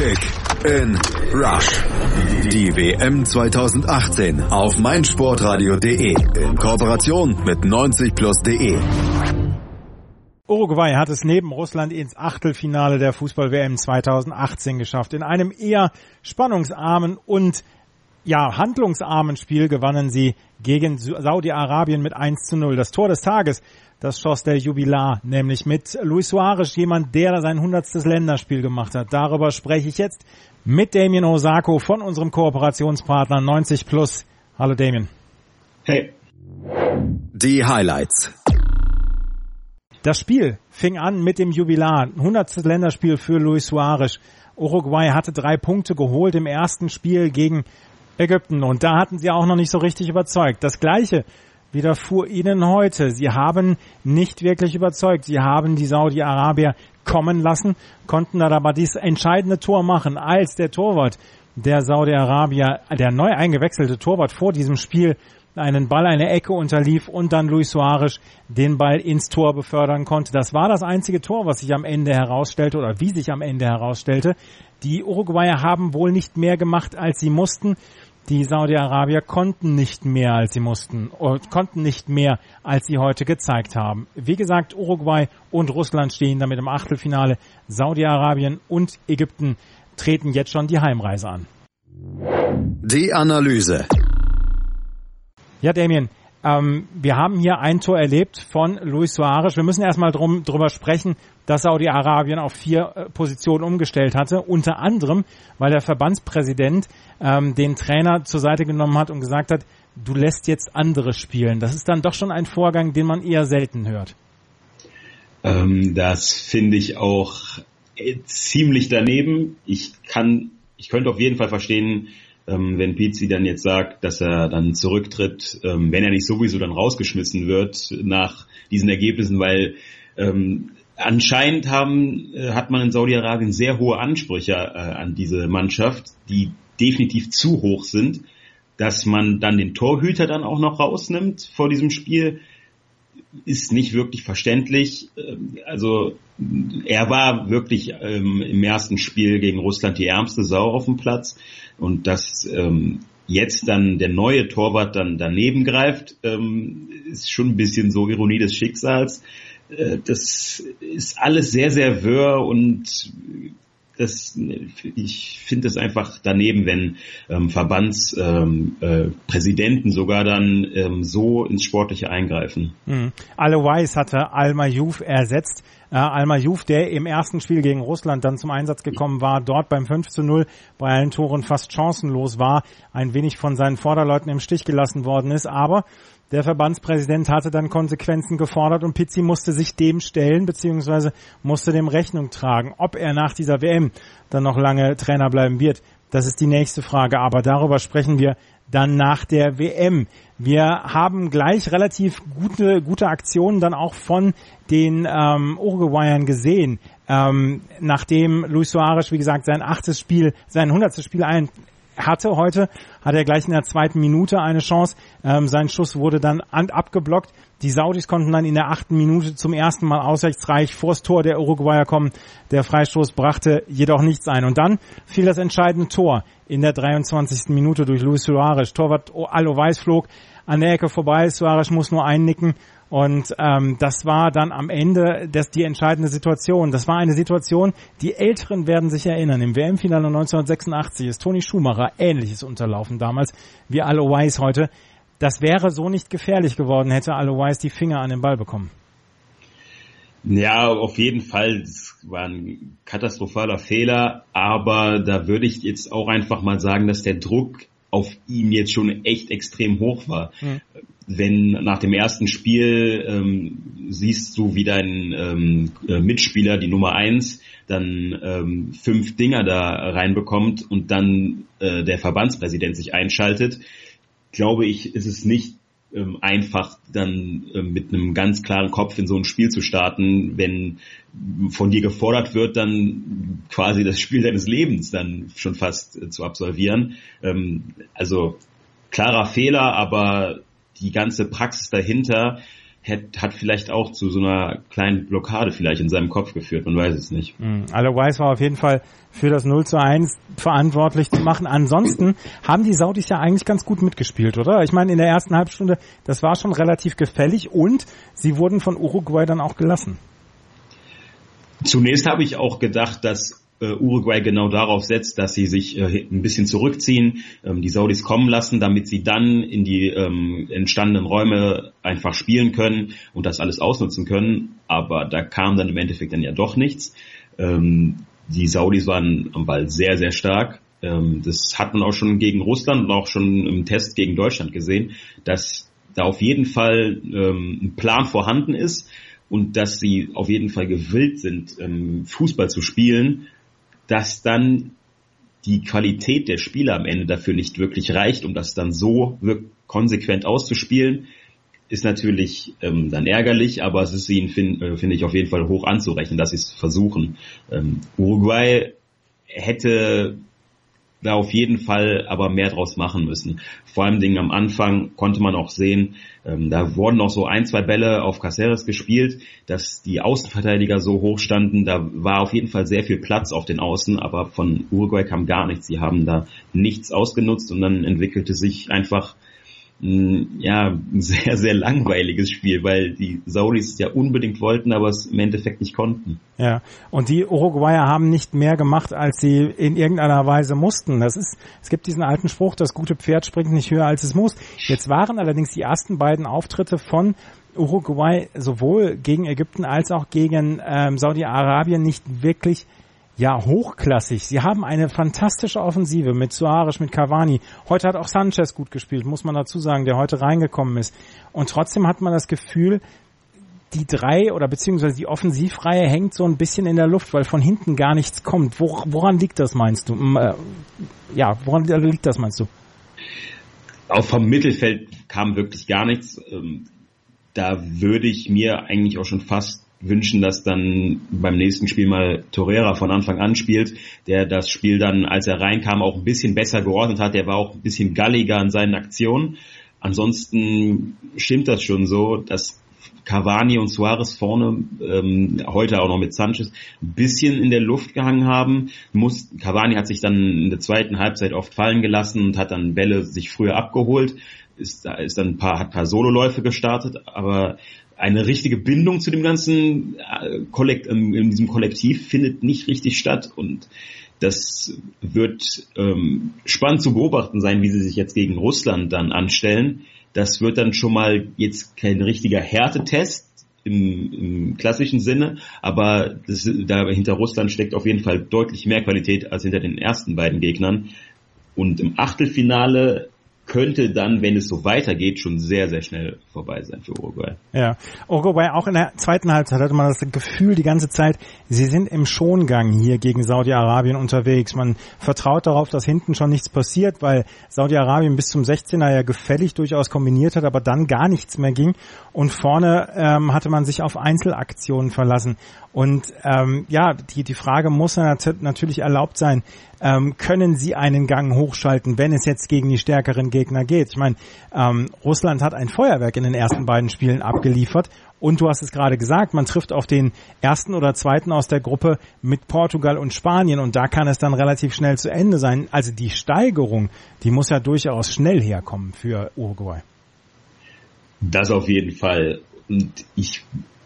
Kick in Rush. Die WM 2018 auf meinsportradio.de in Kooperation mit 90plus.de. Uruguay hat es neben Russland ins Achtelfinale der Fußball-WM 2018 geschafft. In einem eher spannungsarmen und ja, handlungsarmen Spiel gewannen sie gegen Saudi-Arabien mit 1 zu 0. Das Tor des Tages das schoss der Jubilar, nämlich mit Luis Suarez, jemand, der sein hundertstes Länderspiel gemacht hat. Darüber spreche ich jetzt mit Damien Osako von unserem Kooperationspartner 90 Plus. Hallo Damien. Hey. Die Highlights. Das Spiel fing an mit dem Jubilar, hundertstes Länderspiel für Luis Suarez. Uruguay hatte drei Punkte geholt im ersten Spiel gegen Ägypten und da hatten sie auch noch nicht so richtig überzeugt. Das gleiche widerfuhr ihnen heute. Sie haben nicht wirklich überzeugt. Sie haben die Saudi-Arabier kommen lassen, konnten dann aber dieses entscheidende Tor machen, als der Torwart der Saudi-Arabier, der neu eingewechselte Torwart vor diesem Spiel einen Ball eine Ecke unterlief und dann Luis Suarez den Ball ins Tor befördern konnte. Das war das einzige Tor, was sich am Ende herausstellte oder wie sich am Ende herausstellte. Die Uruguayer haben wohl nicht mehr gemacht, als sie mussten. Die Saudi-Arabier konnten nicht mehr, als sie mussten, konnten nicht mehr, als sie heute gezeigt haben. Wie gesagt, Uruguay und Russland stehen damit im Achtelfinale. Saudi-Arabien und Ägypten treten jetzt schon die Heimreise an. Die Analyse. Ja, Damien, ähm, wir haben hier ein Tor erlebt von Luis Suarez. Wir müssen erstmal drum, drüber sprechen, dass Saudi-Arabien auf vier äh, Positionen umgestellt hatte. Unter anderem, weil der Verbandspräsident ähm, den Trainer zur Seite genommen hat und gesagt hat, du lässt jetzt andere spielen. Das ist dann doch schon ein Vorgang, den man eher selten hört. Ähm, das finde ich auch äh, ziemlich daneben. Ich kann, ich könnte auf jeden Fall verstehen, ähm, wenn Pizzi dann jetzt sagt, dass er dann zurücktritt, ähm, wenn er nicht sowieso dann rausgeschmissen wird nach diesen Ergebnissen, weil ähm, anscheinend haben, äh, hat man in Saudi-Arabien sehr hohe Ansprüche äh, an diese Mannschaft, die definitiv zu hoch sind, dass man dann den Torhüter dann auch noch rausnimmt vor diesem Spiel, ist nicht wirklich verständlich. Ähm, also er war wirklich ähm, im ersten Spiel gegen Russland die ärmste Sau auf dem Platz und dass ähm, jetzt dann der neue Torwart dann daneben greift, ähm, ist schon ein bisschen so Ironie des Schicksals. Äh, das ist alles sehr, sehr wirr und das, ich finde es einfach daneben, wenn ähm, Verbandspräsidenten ähm, äh, sogar dann ähm, so ins Sportliche eingreifen. Mhm. Alois hatte Alma Juf ersetzt. Äh, Alma Juf, der im ersten Spiel gegen Russland dann zum Einsatz gekommen war, dort beim 5 zu 0 bei allen Toren fast chancenlos war, ein wenig von seinen Vorderleuten im Stich gelassen worden ist, aber der Verbandspräsident hatte dann Konsequenzen gefordert und Pizzi musste sich dem stellen, beziehungsweise musste dem Rechnung tragen. Ob er nach dieser WM dann noch lange Trainer bleiben wird, das ist die nächste Frage. Aber darüber sprechen wir dann nach der WM. Wir haben gleich relativ gute, gute Aktionen dann auch von den ähm, Uruguayern gesehen. Ähm, nachdem Luis Suarez, wie gesagt, sein achtes Spiel, sein hundertstes Spiel ein, hatte heute, hat er gleich in der zweiten Minute eine Chance. Ähm, sein Schuss wurde dann abgeblockt. Die Saudis konnten dann in der achten Minute zum ersten Mal auswärtsreich vors Tor der Uruguayer kommen. Der Freistoß brachte jedoch nichts ein. Und dann fiel das entscheidende Tor in der 23. Minute durch Luis Suarez. Torwart Alo Weiß flog an der Ecke vorbei. Suarez muss nur einnicken und ähm, das war dann am Ende das, die entscheidende Situation. Das war eine Situation, die Älteren werden sich erinnern. Im WM-Finale 1986 ist Toni Schumacher ähnliches unterlaufen damals wie Alois heute. Das wäre so nicht gefährlich geworden, hätte Alois die Finger an den Ball bekommen. Ja, auf jeden Fall. Das war ein katastrophaler Fehler, aber da würde ich jetzt auch einfach mal sagen, dass der Druck auf ihm jetzt schon echt extrem hoch war. Mhm wenn nach dem ersten Spiel ähm, siehst du, wie dein ähm, äh, Mitspieler, die Nummer eins, dann ähm, fünf Dinger da reinbekommt und dann äh, der Verbandspräsident sich einschaltet, glaube ich, ist es nicht ähm, einfach dann äh, mit einem ganz klaren Kopf in so ein Spiel zu starten, wenn von dir gefordert wird, dann quasi das Spiel deines Lebens dann schon fast äh, zu absolvieren. Ähm, also klarer Fehler, aber die ganze Praxis dahinter hat, hat vielleicht auch zu so einer kleinen Blockade vielleicht in seinem Kopf geführt, man weiß es nicht. Mhm. Weiss war auf jeden Fall für das 0 zu 1 verantwortlich zu machen. Ansonsten haben die Saudis ja eigentlich ganz gut mitgespielt, oder? Ich meine, in der ersten Halbstunde, das war schon relativ gefällig und sie wurden von Uruguay dann auch gelassen. Zunächst habe ich auch gedacht, dass Uruguay genau darauf setzt, dass sie sich äh, ein bisschen zurückziehen, ähm, die Saudis kommen lassen, damit sie dann in die ähm, entstandenen Räume einfach spielen können und das alles ausnutzen können. Aber da kam dann im Endeffekt dann ja doch nichts. Ähm, die Saudis waren am Ball sehr, sehr stark. Das hat man auch schon gegen Russland und auch schon im Test gegen Deutschland gesehen, dass da auf jeden Fall ein Plan vorhanden ist und dass sie auf jeden Fall gewillt sind, Fußball zu spielen dass dann die Qualität der Spieler am Ende dafür nicht wirklich reicht, um das dann so konsequent auszuspielen, ist natürlich ähm, dann ärgerlich, aber es ist ihnen, finde äh, find ich, auf jeden Fall hoch anzurechnen, dass sie es versuchen. Ähm, Uruguay hätte da auf jeden Fall aber mehr draus machen müssen. Vor allem Dingen am Anfang konnte man auch sehen, ähm, da wurden noch so ein, zwei Bälle auf Caceres gespielt, dass die Außenverteidiger so hoch standen. Da war auf jeden Fall sehr viel Platz auf den Außen, aber von Uruguay kam gar nichts. Sie haben da nichts ausgenutzt und dann entwickelte sich einfach ja, ein sehr, sehr langweiliges Spiel, weil die Saudis es ja unbedingt wollten, aber es im Endeffekt nicht konnten. Ja, und die Uruguayer haben nicht mehr gemacht, als sie in irgendeiner Weise mussten. Das ist, es gibt diesen alten Spruch, das gute Pferd springt nicht höher als es muss. Jetzt waren allerdings die ersten beiden Auftritte von Uruguay sowohl gegen Ägypten als auch gegen ähm, Saudi-Arabien nicht wirklich ja, hochklassig. Sie haben eine fantastische Offensive mit Suarez, mit Cavani. Heute hat auch Sanchez gut gespielt, muss man dazu sagen, der heute reingekommen ist. Und trotzdem hat man das Gefühl, die drei oder beziehungsweise die Offensivreihe hängt so ein bisschen in der Luft, weil von hinten gar nichts kommt. Wor woran liegt das, meinst du? Äh, ja, woran liegt das, meinst du? Auch vom Mittelfeld kam wirklich gar nichts. Ähm, da würde ich mir eigentlich auch schon fast wünschen, dass dann beim nächsten Spiel mal Torreira von Anfang an spielt, der das Spiel dann, als er reinkam, auch ein bisschen besser geordnet hat. Der war auch ein bisschen galliger in seinen Aktionen. Ansonsten stimmt das schon so, dass Cavani und Suarez vorne, ähm, heute auch noch mit Sanchez, ein bisschen in der Luft gehangen haben. Muss, Cavani hat sich dann in der zweiten Halbzeit oft fallen gelassen und hat dann Bälle sich früher abgeholt. Ist, ist dann ein paar, hat ein paar Sololäufe gestartet, aber eine richtige Bindung zu dem ganzen äh, Kollekt, in diesem Kollektiv findet nicht richtig statt und das wird ähm, spannend zu beobachten sein, wie sie sich jetzt gegen Russland dann anstellen. Das wird dann schon mal jetzt kein richtiger Härtetest im, im klassischen Sinne, aber das, da hinter Russland steckt auf jeden Fall deutlich mehr Qualität als hinter den ersten beiden Gegnern. Und im Achtelfinale könnte dann, wenn es so weitergeht, schon sehr, sehr schnell vorbei sein für Uruguay. Ja, Uruguay auch in der zweiten Halbzeit hatte man das Gefühl die ganze Zeit, sie sind im Schongang hier gegen Saudi-Arabien unterwegs. Man vertraut darauf, dass hinten schon nichts passiert, weil Saudi-Arabien bis zum 16er ja gefällig durchaus kombiniert hat, aber dann gar nichts mehr ging. Und vorne ähm, hatte man sich auf Einzelaktionen verlassen. Und ähm, ja, die, die Frage muss natürlich erlaubt sein, ähm, können sie einen Gang hochschalten, wenn es jetzt gegen die stärkeren Gegner geht? Ich meine, ähm, Russland hat ein Feuerwerk in den ersten beiden Spielen abgeliefert und du hast es gerade gesagt, man trifft auf den ersten oder zweiten aus der Gruppe mit Portugal und Spanien und da kann es dann relativ schnell zu Ende sein. Also die Steigerung, die muss ja durchaus schnell herkommen für Uruguay. Das auf jeden Fall. Und ich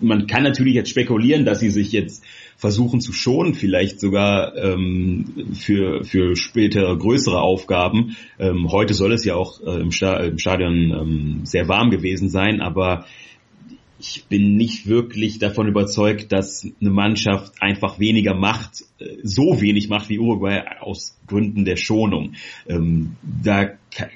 man kann natürlich jetzt spekulieren, dass sie sich jetzt versuchen zu schonen, vielleicht sogar ähm, für, für spätere größere Aufgaben. Ähm, heute soll es ja auch äh, im, Sta im, Stadion ähm, sehr warm gewesen sein, aber ich bin nicht wirklich davon überzeugt, dass eine Mannschaft einfach weniger macht, äh, so wenig macht wie Uruguay aus Gründen der Schonung. Ähm, da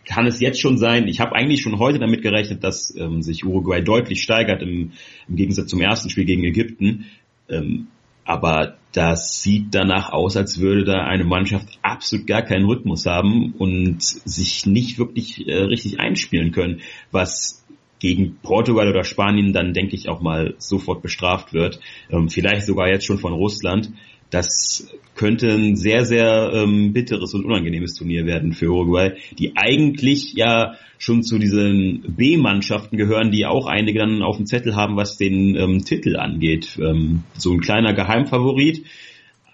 kann es jetzt schon sein, ich habe eigentlich schon heute damit gerechnet, dass ähm, sich Uruguay deutlich steigert im, im, Gegensatz zum ersten Spiel gegen Ägypten. Ähm, aber das sieht danach aus, als würde da eine Mannschaft absolut gar keinen Rhythmus haben und sich nicht wirklich äh, richtig einspielen können, was gegen Portugal oder Spanien dann denke ich auch mal sofort bestraft wird. Ähm, vielleicht sogar jetzt schon von Russland. das könnte ein sehr, sehr ähm, bitteres und unangenehmes Turnier werden für Uruguay, die eigentlich ja schon zu diesen B-Mannschaften gehören, die auch einige dann auf dem Zettel haben, was den ähm, Titel angeht. Ähm, so ein kleiner Geheimfavorit,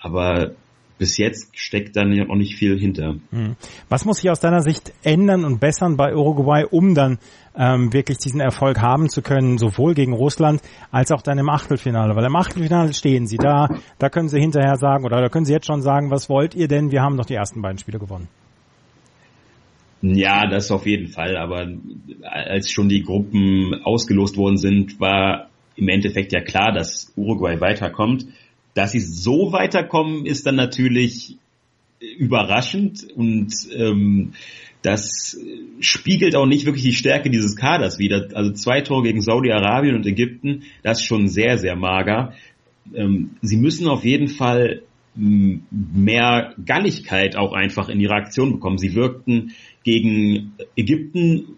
aber bis jetzt steckt da noch nicht viel hinter. Hm. Was muss sich aus deiner Sicht ändern und bessern bei Uruguay, um dann ähm, wirklich diesen Erfolg haben zu können, sowohl gegen Russland als auch dann im Achtelfinale? Weil im Achtelfinale stehen sie da, da können sie hinterher sagen oder da können sie jetzt schon sagen, was wollt ihr denn? Wir haben doch die ersten beiden Spiele gewonnen. Ja, das auf jeden Fall. Aber als schon die Gruppen ausgelost worden sind, war im Endeffekt ja klar, dass Uruguay weiterkommt. Dass sie so weiterkommen, ist dann natürlich überraschend und ähm, das spiegelt auch nicht wirklich die Stärke dieses Kaders wider. Also zwei Tore gegen Saudi-Arabien und Ägypten, das ist schon sehr, sehr mager. Ähm, sie müssen auf jeden Fall mehr Galligkeit auch einfach in ihre Aktion bekommen. Sie wirkten gegen Ägypten,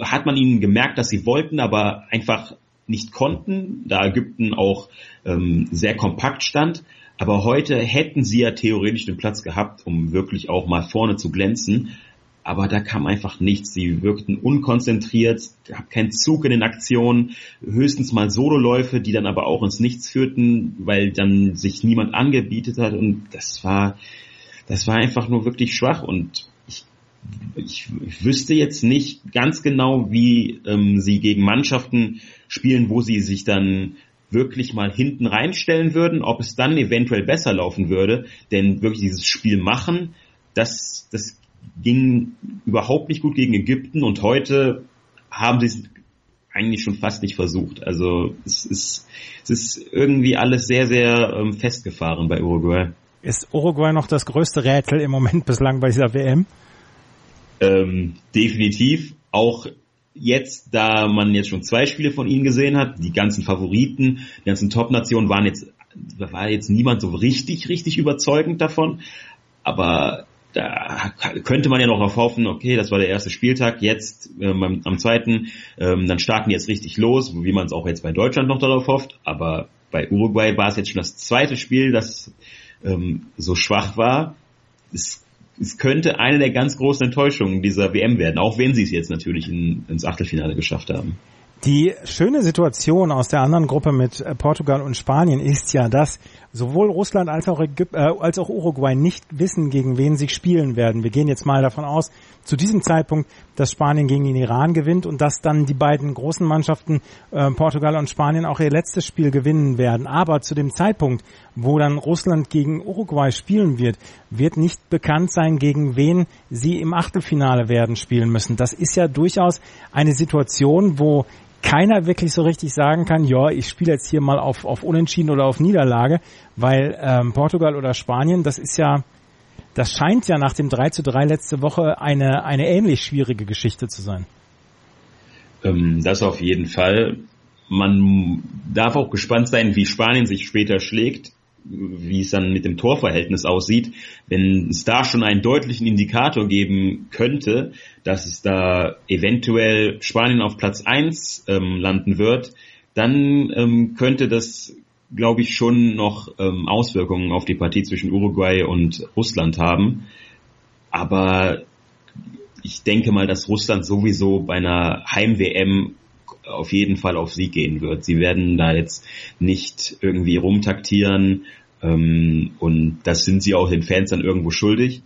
hat man ihnen gemerkt, dass sie wollten, aber einfach nicht konnten, da Ägypten auch ähm, sehr kompakt stand. Aber heute hätten sie ja theoretisch den Platz gehabt, um wirklich auch mal vorne zu glänzen. Aber da kam einfach nichts. Sie wirkten unkonzentriert, gab keinen Zug in den Aktionen, höchstens mal Sololäufe, die dann aber auch ins Nichts führten, weil dann sich niemand angebietet hat. Und das war, das war einfach nur wirklich schwach. Und ich, ich wüsste jetzt nicht ganz genau, wie ähm, sie gegen Mannschaften spielen, wo sie sich dann wirklich mal hinten reinstellen würden, ob es dann eventuell besser laufen würde. Denn wirklich dieses Spiel machen, das, das ging überhaupt nicht gut gegen Ägypten und heute haben sie es eigentlich schon fast nicht versucht. Also es ist, es ist irgendwie alles sehr, sehr ähm, festgefahren bei Uruguay. Ist Uruguay noch das größte Rätsel im Moment bislang bei dieser WM? Ähm, definitiv. Auch jetzt, da man jetzt schon zwei Spiele von ihnen gesehen hat, die ganzen Favoriten, die ganzen Top-Nationen waren jetzt, da war jetzt niemand so richtig, richtig überzeugend davon. Aber da könnte man ja noch darauf hoffen, okay, das war der erste Spieltag, jetzt ähm, am zweiten, ähm, dann starten die jetzt richtig los, wie man es auch jetzt bei Deutschland noch darauf hofft. Aber bei Uruguay war es jetzt schon das zweite Spiel, das ähm, so schwach war. Es es könnte eine der ganz großen Enttäuschungen dieser WM werden, auch wenn sie es jetzt natürlich in, ins Achtelfinale geschafft haben. Die schöne Situation aus der anderen Gruppe mit äh, Portugal und Spanien ist ja, dass sowohl Russland als auch, Ägyp äh, als auch Uruguay nicht wissen, gegen wen sie spielen werden. Wir gehen jetzt mal davon aus, zu diesem Zeitpunkt, dass Spanien gegen den Iran gewinnt und dass dann die beiden großen Mannschaften äh, Portugal und Spanien auch ihr letztes Spiel gewinnen werden. Aber zu dem Zeitpunkt, wo dann Russland gegen Uruguay spielen wird, wird nicht bekannt sein, gegen wen sie im Achtelfinale werden spielen müssen. Das ist ja durchaus eine Situation, wo keiner wirklich so richtig sagen kann, ja, ich spiele jetzt hier mal auf, auf Unentschieden oder auf Niederlage, weil ähm, Portugal oder Spanien, das ist ja, das scheint ja nach dem 3 zu 3 letzte Woche eine, eine ähnlich schwierige Geschichte zu sein. Ähm, das auf jeden Fall. Man darf auch gespannt sein, wie Spanien sich später schlägt wie es dann mit dem Torverhältnis aussieht, wenn es da schon einen deutlichen Indikator geben könnte, dass es da eventuell Spanien auf Platz eins ähm, landen wird, dann ähm, könnte das, glaube ich, schon noch ähm, Auswirkungen auf die Partie zwischen Uruguay und Russland haben. Aber ich denke mal, dass Russland sowieso bei einer Heim-WM auf jeden Fall auf Sieg gehen wird. Sie werden da jetzt nicht irgendwie rumtaktieren ähm, und das sind sie auch den Fans dann irgendwo schuldig.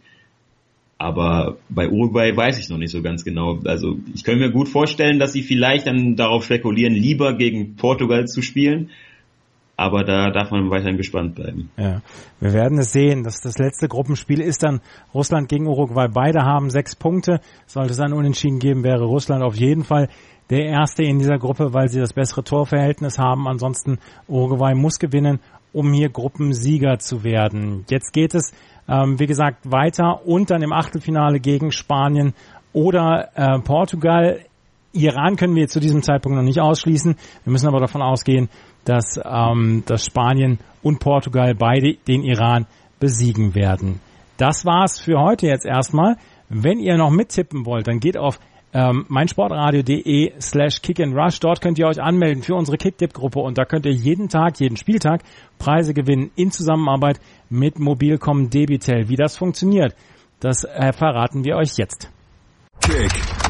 Aber bei Uruguay weiß ich noch nicht so ganz genau. Also ich könnte mir gut vorstellen, dass sie vielleicht dann darauf spekulieren, lieber gegen Portugal zu spielen. Aber da darf man weiterhin gespannt bleiben. Ja, wir werden es sehen. Das, das letzte Gruppenspiel ist dann Russland gegen Uruguay. Beide haben sechs Punkte. Sollte es ein Unentschieden geben, wäre Russland auf jeden Fall der Erste in dieser Gruppe, weil sie das bessere Torverhältnis haben. Ansonsten Uruguay muss gewinnen, um hier Gruppensieger zu werden. Jetzt geht es, ähm, wie gesagt, weiter und dann im Achtelfinale gegen Spanien oder äh, Portugal. Iran können wir zu diesem Zeitpunkt noch nicht ausschließen. Wir müssen aber davon ausgehen, dass, ähm, dass Spanien und Portugal beide den Iran besiegen werden. Das war's für heute jetzt erstmal. Wenn ihr noch mittippen wollt, dann geht auf ähm, meinsportradio.de slash kick and rush. Dort könnt ihr euch anmelden für unsere Kicktipp-Gruppe und da könnt ihr jeden Tag, jeden Spieltag Preise gewinnen in Zusammenarbeit mit Mobilcom Debitel. Wie das funktioniert, das äh, verraten wir euch jetzt. Kick